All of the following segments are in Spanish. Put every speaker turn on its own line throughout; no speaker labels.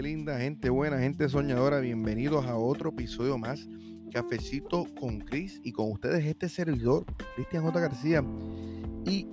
linda, gente buena, gente soñadora, bienvenidos a otro episodio más, Cafecito con Chris y con ustedes este servidor, Cristian J. García. ¿Y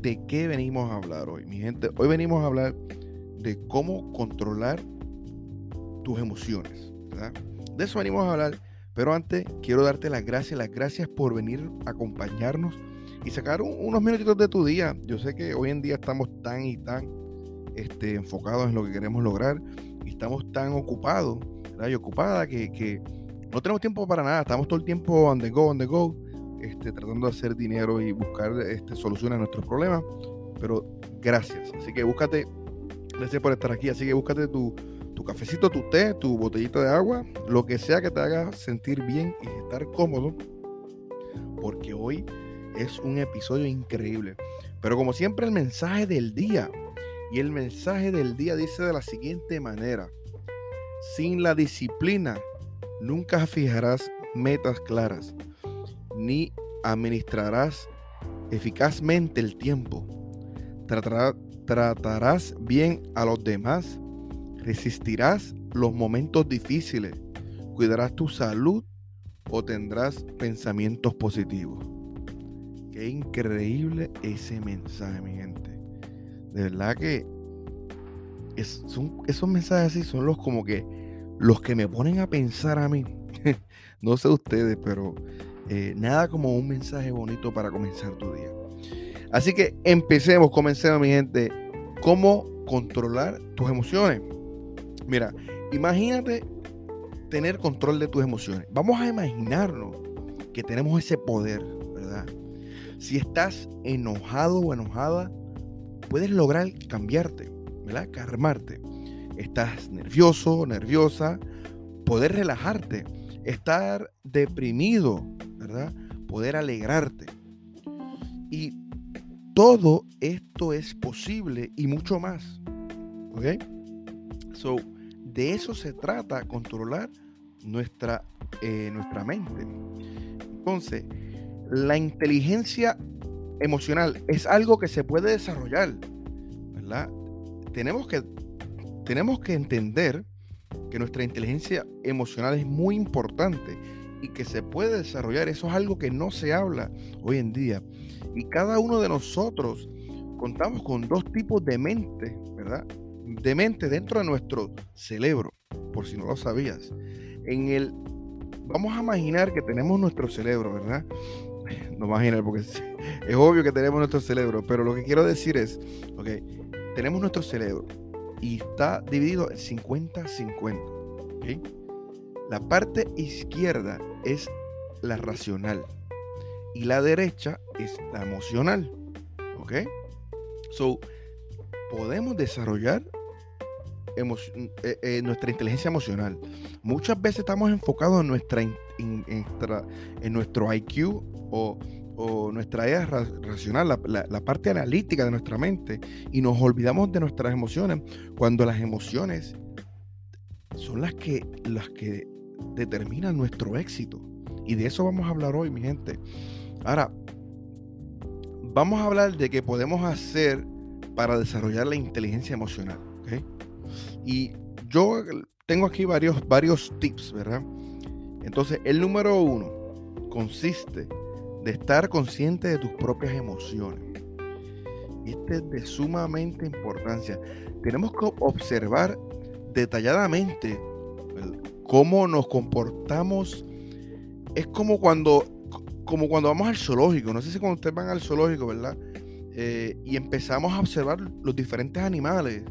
de qué venimos a hablar hoy, mi gente? Hoy venimos a hablar de cómo controlar tus emociones, ¿verdad? De eso venimos a hablar, pero antes quiero darte las gracias, las gracias por venir a acompañarnos y sacar unos minutitos de tu día. Yo sé que hoy en día estamos tan y tan este, enfocados en lo que queremos lograr y estamos tan ocupados y ocupada que, no tenemos tiempo para nada, estamos todo el tiempo on the go, on the go, este, tratando de hacer dinero y buscar este, soluciones a nuestros problemas, pero gracias, así que búscate, gracias por estar aquí, así que búscate tu, tu cafecito, tu té, tu botellito de agua, lo que sea que te haga sentir bien y estar cómodo, porque hoy es un episodio increíble. Pero como siempre el mensaje del día y el mensaje del día dice de la siguiente manera, sin la disciplina nunca fijarás metas claras, ni administrarás eficazmente el tiempo. tratarás bien a los demás, resistirás los momentos difíciles, cuidarás tu salud o tendrás pensamientos positivos. Qué increíble ese mensaje, mi gente de verdad que esos mensajes así son los como que los que me ponen a pensar a mí. no sé ustedes, pero eh, nada como un mensaje bonito para comenzar tu día. Así que empecemos, comencemos mi gente. ¿Cómo controlar tus emociones? Mira, imagínate tener control de tus emociones. Vamos a imaginarnos que tenemos ese poder, ¿verdad? Si estás enojado o enojada, puedes lograr cambiarte, ¿verdad? Calmarte. Estás nervioso, nerviosa, poder relajarte, estar deprimido, ¿verdad? Poder alegrarte. Y todo esto es posible y mucho más. ¿Ok? So, de eso se trata, controlar nuestra, eh, nuestra mente. Entonces, la inteligencia emocional es algo que se puede desarrollar, ¿verdad? Tenemos que, tenemos que entender que nuestra inteligencia emocional es muy importante y que se puede desarrollar. Eso es algo que no se habla hoy en día. Y cada uno de nosotros contamos con dos tipos de mente, ¿verdad? De mente dentro de nuestro cerebro, por si no lo sabías. En el, vamos a imaginar que tenemos nuestro cerebro, ¿verdad? No imaginar porque es obvio que tenemos nuestro cerebro, pero lo que quiero decir es, ok, tenemos nuestro cerebro y está dividido en 50-50. La parte izquierda es la racional y la derecha es la emocional. ¿Ok? So, podemos desarrollar eh, eh, nuestra inteligencia emocional. Muchas veces estamos enfocados en, nuestra, en nuestro IQ o o nuestra idea racional, la, parte analítica de nuestra mente, y nos olvidamos de nuestras emociones, cuando las emociones son las que, las que determinan nuestro éxito. Y de eso vamos a hablar hoy, mi gente. Ahora, vamos a hablar de qué podemos hacer para desarrollar la inteligencia emocional. Y yo tengo aquí varios, varios tips, ¿verdad? Entonces, el número uno consiste de estar consciente de tus propias emociones. Este es de sumamente importancia. Tenemos que observar detalladamente cómo nos comportamos. Es como cuando, como cuando vamos al zoológico. No sé si cuando ustedes van al zoológico, ¿verdad? Eh, y empezamos a observar los diferentes animales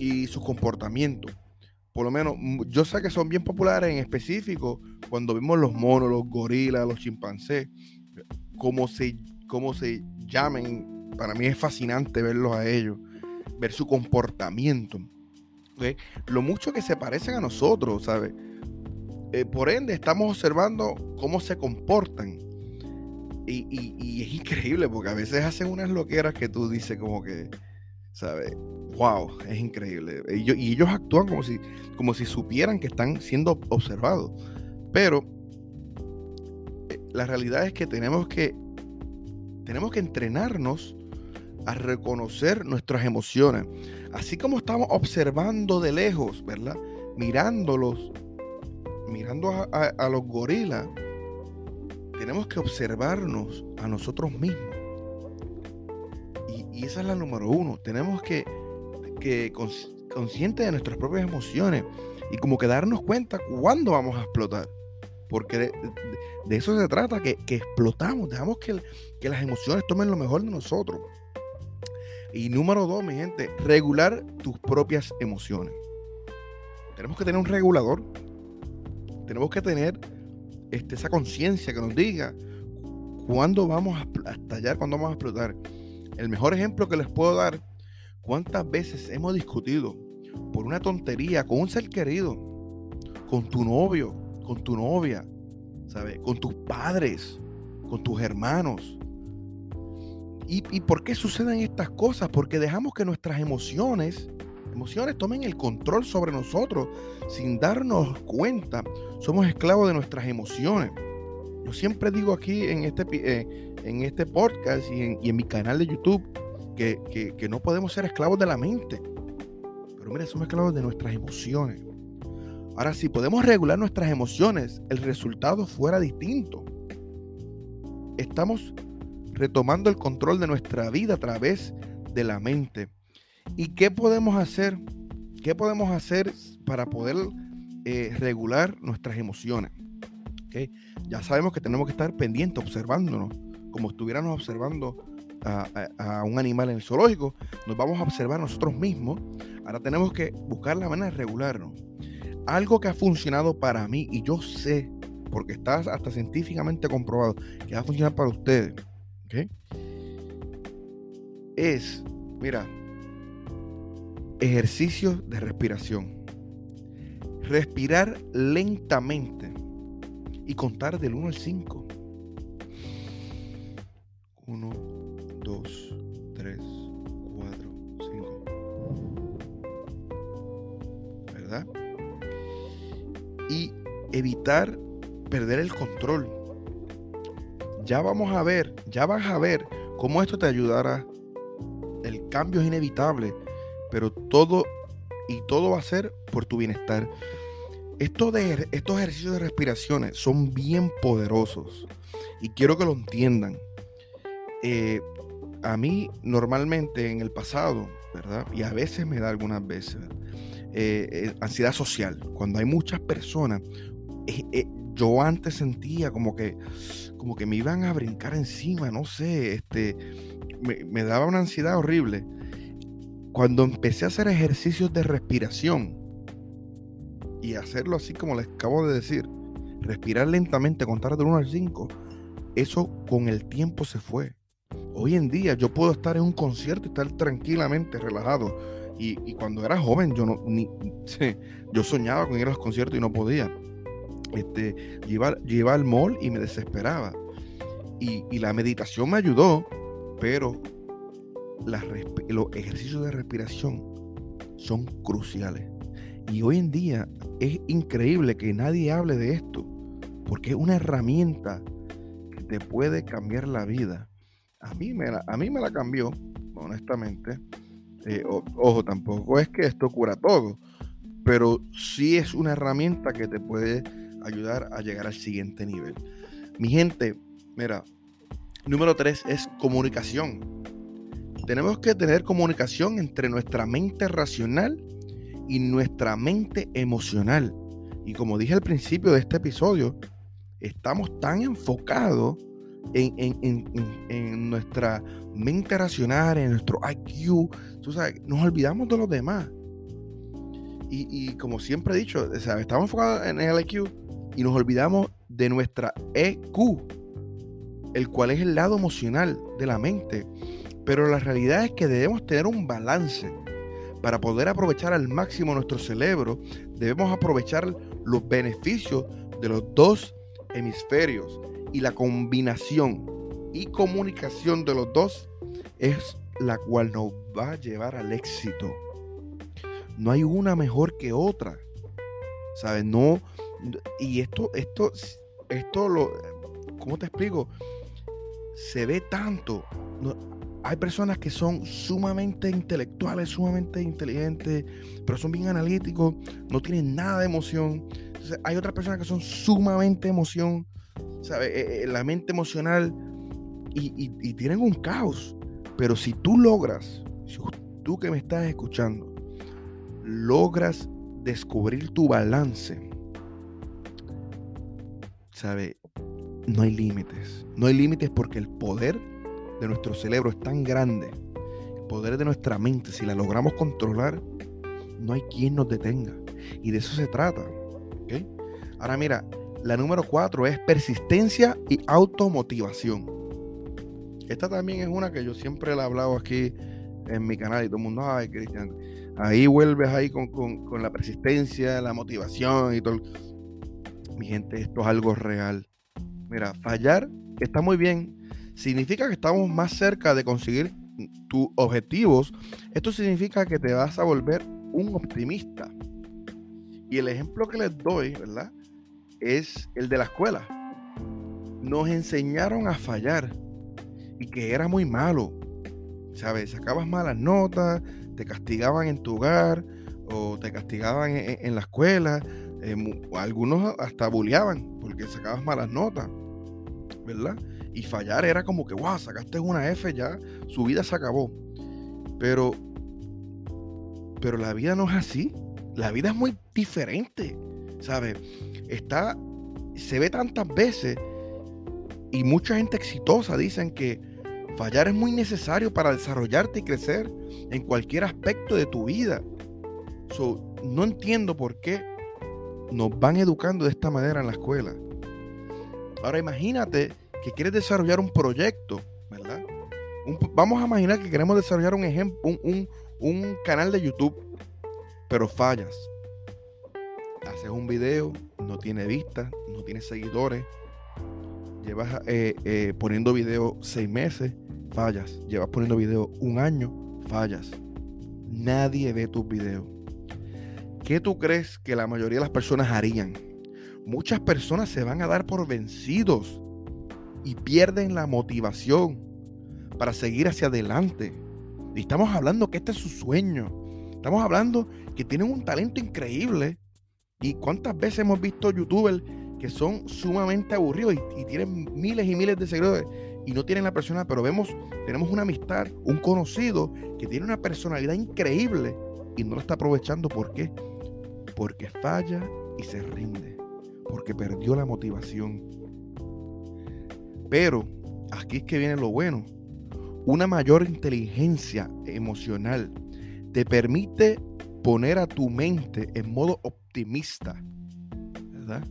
y sus comportamientos. Por lo menos, yo sé que son bien populares en específico cuando vemos los monos, los gorilas, los chimpancés cómo se, cómo se llamen, para mí es fascinante verlos a ellos, ver su comportamiento. Lo mucho que se parecen a nosotros, ¿sabes? Eh, por ende, estamos observando cómo se comportan. Y, es increíble porque a veces hacen unas loqueras que tú dices como que, ¿sabes? Wow, es increíble. y ellos actúan como si, como si supieran que están siendo observados. Pero la realidad es que tenemos que, tenemos que entrenarnos a reconocer nuestras emociones. Así como estamos observando de lejos, ¿verdad? Mirándolos, mirando a, los gorilas, tenemos que observarnos a nosotros mismos. Y, esa es la número uno. Tenemos que, que consciente de nuestras propias emociones y como que darnos cuenta cuándo vamos a explotar. Porque de, eso se trata, que, explotamos, dejamos que, que las emociones tomen lo mejor de nosotros. Y número dos, mi gente, regular tus propias emociones. Tenemos que tener un regulador. Tenemos que tener este, esa conciencia que nos diga cuándo vamos a estallar, cuándo vamos a explotar. El mejor ejemplo que les puedo dar, cuántas veces hemos discutido por una tontería con un ser querido, con tu novio, con tu novia, ¿sabes? Con tus padres, con tus hermanos. ¿Y, por qué suceden estas cosas? Porque dejamos que nuestras emociones, emociones tomen el control sobre nosotros sin darnos cuenta. Somos esclavos de nuestras emociones. Yo siempre digo aquí en este, eh, en este podcast y en, mi canal de YouTube que, que, no podemos ser esclavos de la mente. Pero mira, somos esclavos de nuestras emociones. Ahora, si podemos regular nuestras emociones, el resultado fuera distinto. Estamos retomando el control de nuestra vida a través de la mente. ¿Y qué podemos hacer? ¿Qué podemos hacer para poder eh, regular nuestras emociones? Ya sabemos que tenemos que estar pendientes, observándonos, como estuviéramos observando a, un animal en el zoológico, nos vamos a observar nosotros mismos. Ahora tenemos que buscar la manera de regularnos. Algo que ha funcionado para mí, y yo sé, porque está hasta científicamente comprobado, que va a funcionar para ustedes, es, mira, ejercicios de respiración. Respirar lentamente y contar del 1 al 5. 1, 2, 3, 4, 5. ¿Verdad? Y evitar perder el control ya vamos a ver, ya vas a ver cómo esto te ayudará. El cambio es inevitable, pero todo y todo va a ser por tu bienestar. Estos, de, estos ejercicios de respiraciones son bien poderosos y quiero que lo entiendan. Eh, a mí normalmente en el pasado, ¿verdad? Y a veces me da algunas veces, eh, eh, ansiedad social. Cuando hay muchas personas, yo antes sentía como que, como que me iban a brincar encima, no sé, este, me, daba una ansiedad horrible. Cuando empecé a hacer ejercicios de respiración y hacerlo así como les acabo de decir, respirar lentamente, contar de 1 al 5, eso con el tiempo se fue. Hoy en día yo puedo estar en un concierto y estar tranquilamente relajado. Y, cuando era joven yo no ni yo soñaba con ir a los conciertos y no podía este, iba, al mall y me desesperaba. Y, la meditación me ayudó, pero los ejercicios de respiración son cruciales. Y hoy en día es increíble que nadie hable de esto, porque es una herramienta que te puede cambiar la vida. A mí me la, a mí me la cambió, honestamente. Eh, ojo, tampoco es que esto cura todo, pero sí es una herramienta que te puede ayudar a llegar al siguiente nivel. Mi gente, mira, número tres es comunicación. Tenemos que tener comunicación entre nuestra mente racional y nuestra mente emocional. Y como dije al principio de este episodio, estamos tan enfocados en, nuestra mente racional, en nuestro IQ, tú sabes, nos olvidamos de los demás. Y, como siempre he dicho, estamos enfocados en el IQ, y nos olvidamos de nuestra EQ, el cual es el lado emocional de la mente. Pero la realidad es que debemos tener un balance. Para poder aprovechar al máximo nuestro cerebro, debemos aprovechar los beneficios de los dos hemisferios y la combinación y comunicación de los dos es la cual nos va a llevar al éxito. No hay una mejor que otra. ¿Sabes? No, y esto, esto, esto lo, ¿cómo te explico? Se ve tanto. Hay personas que son sumamente intelectuales, sumamente inteligentes, pero son bien analíticos, no tienen nada de emoción. hay otras personas que son sumamente emoción, ¿sabe? Eh, eh, la mente emocional y, y tienen un caos. Pero si tú logras, si tú que me estás escuchando, logras descubrir tu balance, ¿sabe? No hay límites. No hay límites porque el poder de nuestro cerebro es tan grande, el poder de nuestra mente, si la logramos controlar, no hay quien nos detenga. Y de eso se trata. Ahora mira, la número cuatro es persistencia y automotivación. Esta también es una que yo siempre la he hablado aquí en mi canal y todo el mundo, ay, Cristian, ahí vuelves ahí con, con la persistencia, la motivación y todo. Mi gente, esto es algo real. Mira, fallar está muy bien, significa que estamos más cerca de conseguir tus objetivos. Esto significa que te vas a volver un optimista. Y el ejemplo que les doy, ¿verdad? Es el de la escuela. Nos enseñaron a fallar y que era muy malo. ¿Sabes? Sacabas malas notas, te castigaban en tu hogar o te castigaban en, la escuela. Eh, algunos hasta bulleaban porque sacabas malas notas, ¿verdad? Y fallar era como que, wow, sacaste una F ya, su vida se acabó. Pero, pero la vida no es así. La vida es muy diferente, ¿sabes? Está, se ve tantas veces y mucha gente exitosa dicen que fallar es muy necesario para desarrollarte y crecer en cualquier aspecto de tu vida. no entiendo por qué nos van educando de esta manera en la escuela. Ahora imagínate que quieres desarrollar un proyecto, ¿verdad? vamos a imaginar que queremos desarrollar un ejemplo, un, canal de YouTube, pero fallas. Haces un video, no tiene vistas, no tiene seguidores. Llevas eh, eh, poniendo video seis meses, fallas. Llevas poniendo video un año, fallas. Nadie ve tus videos. ¿Qué tú crees que la mayoría de las personas harían? Muchas personas se van a dar por vencidos y pierden la motivación para seguir hacia adelante. Y estamos hablando que este es su sueño. Estamos hablando que tienen un talento increíble. ¿Y cuántas veces hemos visto youtubers que son sumamente aburridos y, tienen miles y miles de seguidores y no tienen la persona, pero vemos, tenemos una amistad, un conocido que tiene una personalidad increíble y no lo está aprovechando. ¿Por qué? Porque falla y se rinde. Porque perdió la motivación. Pero aquí es que viene lo bueno. Una mayor inteligencia emocional te permite poner a tu mente en modo optimista, ¿verdad?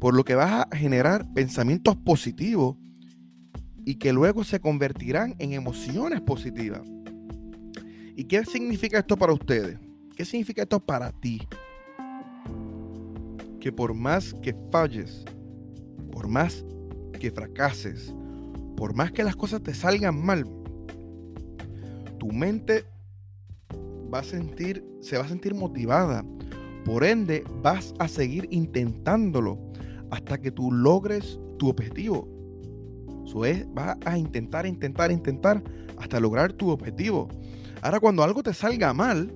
Por lo que vas a generar pensamientos positivos y que luego se convertirán en emociones positivas. ¿Y qué significa esto para ustedes? ¿Qué significa esto para ti? Que por más que falles, por más que fracases, por más que las cosas te salgan mal, tu mente va a sentir, se va a sentir motivada. Por ende, vas a seguir intentándolo hasta que tú logres tu objetivo. Eso es, vas a intentar, intentar, intentar hasta lograr tu objetivo. Ahora, cuando algo te salga mal,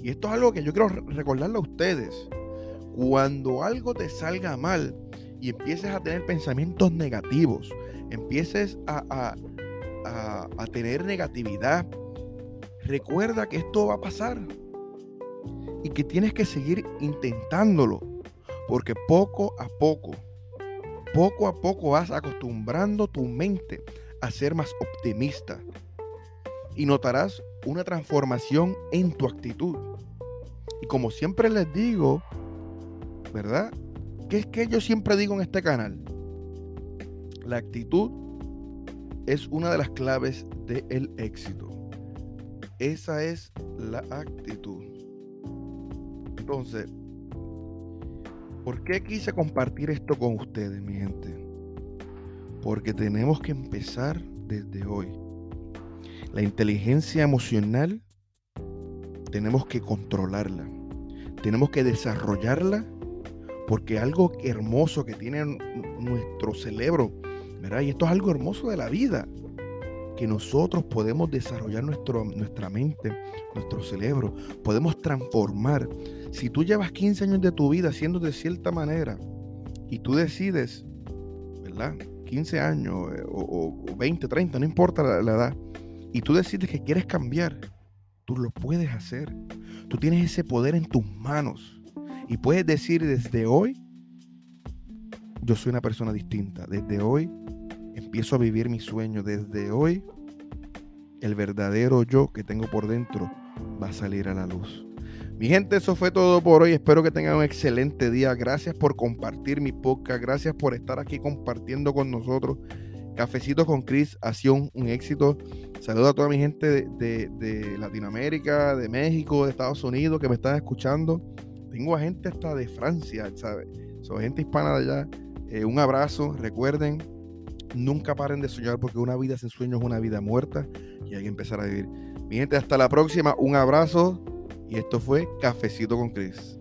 y esto es algo que yo quiero recordarle a ustedes, cuando algo te salga mal, y empieces a tener pensamientos negativos, empieces a, a, tener negatividad, recuerda que esto va a pasar y que tienes que seguir intentándolo, porque poco a poco, poco a poco vas acostumbrando tu mente a ser más optimista y notarás una transformación en tu actitud. Y como siempre les digo, ¿verdad? ¿Qué es que yo siempre digo en este canal? La actitud es una de las claves del éxito. Esa es la actitud. Entonces, ¿por qué quise compartir esto con ustedes, mi gente? Porque tenemos que empezar desde hoy. La inteligencia emocional tenemos que controlarla. Tenemos que desarrollarla porque algo hermoso que tiene nuestro cerebro, ¿verdad? Y esto es algo hermoso de la vida, que nosotros podemos desarrollar nuestro, nuestra mente, nuestro cerebro, podemos transformar. Si tú llevas 15 años de tu vida siendo de cierta manera y tú decides, ¿verdad? 15 años eh, o, 20, 30, no importa la, la edad, y tú decides que quieres cambiar, tú lo puedes hacer. Tú tienes ese poder en tus manos y puedes decir desde hoy, yo soy una persona distinta. Desde hoy empiezo a vivir mi sueño. Desde hoy, el verdadero yo que tengo por dentro va a salir a la luz. Mi gente, eso fue todo por hoy. Espero que tengan un excelente día. Gracias por compartir mi podcast. Gracias por estar aquí compartiendo con nosotros. Cafecito con Chris ha sido un, éxito. Saludo a toda mi gente de, Latinoamérica, de México, de Estados Unidos que me están escuchando. Tengo a gente hasta de Francia, ¿sabes? Son gente hispana de allá. Eh, un abrazo. Recuerden, Nunca paren de soñar porque una vida sin sueño es una vida muerta y hay que empezar a vivir. Mi gente, hasta la próxima. Un abrazo y esto fue Cafecito con Chris.